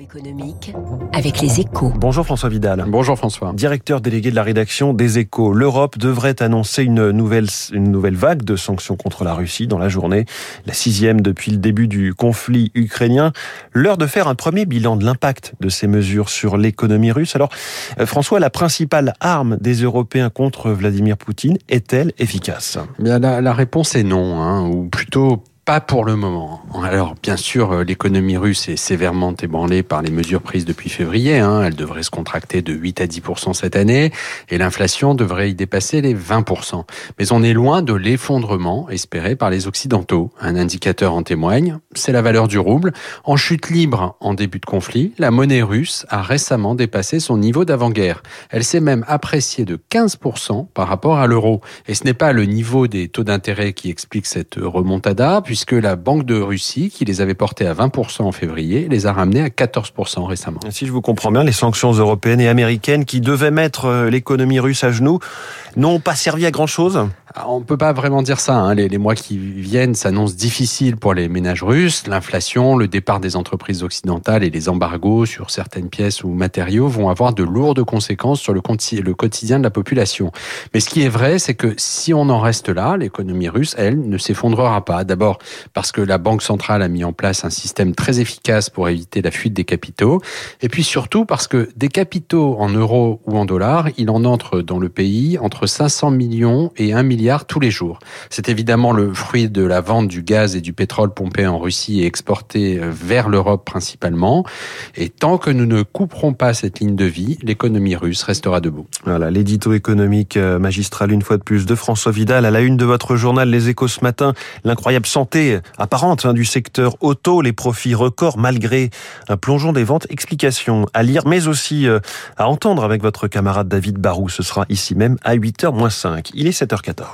Économique avec les échos. Bonjour François Vidal. Bonjour François. Directeur délégué de la rédaction des échos. L'Europe devrait annoncer une nouvelle, une nouvelle vague de sanctions contre la Russie dans la journée, la sixième depuis le début du conflit ukrainien. L'heure de faire un premier bilan de l'impact de ces mesures sur l'économie russe. Alors euh, François, la principale arme des Européens contre Vladimir Poutine est-elle efficace? Bien, la, la réponse est non, hein, ou plutôt pas pour le moment. Alors, bien sûr, euh, l'économie russe est sévèrement ébranlée par les mesures prises depuis février. Hein. Elle devrait se contracter de 8 à 10 cette année et l'inflation devrait y dépasser les 20% Mais on est loin de l'effondrement espéré par les Occidentaux. Un indicateur en témoigne, c'est la valeur du rouble. En chute libre en début de conflit, la monnaie russe a récemment dépassé son niveau d'avant-guerre. Elle s'est même appréciée de 15 par rapport à l'euro. Et ce n'est pas le niveau des taux d'intérêt qui explique cette remontada, puisque la Banque de Russie, qui les avait portés à 20% en février, les a ramenés à 14% récemment. Si je vous comprends bien, les sanctions européennes et américaines qui devaient mettre euh, l'économie russe à genoux n'ont pas servi à grand-chose? On ne peut pas vraiment dire ça. Hein. Les, mois qui viennent s'annoncent difficiles pour les ménages russes. L'inflation, le départ des entreprises occidentales et les embargos sur certaines pièces ou matériaux vont avoir de lourdes conséquences sur le, le quotidien de la population. Mais ce qui est vrai, c'est que si on en reste là, l'économie russe, elle, ne s'effondrera pas. D'abord parce que la Banque centrale a mis en place un système très efficace pour éviter la fuite des capitaux. Et puis surtout parce que des capitaux en euros ou en dollars, il en entre dans le pays entre 500 millions et 1 milliard tous les jours. C'est évidemment le fruit de la vente du gaz et du pétrole pompé en Russie et exporté euh, vers l'Europe principalement. Et tant que nous ne couperons pas cette ligne de vie, l'économie russe restera debout. Voilà, l'édito économique euh, magistral une fois de plus de François Vidal à la une de votre journal Les Échos ce matin. L'incroyable santé apparente hein, du secteur auto, les profits records malgré un plongeon des ventes. Explication à lire, mais aussi euh, à entendre avec votre camarade David Barou. Ce sera ici même à 8h moins 5. Il est 7h14.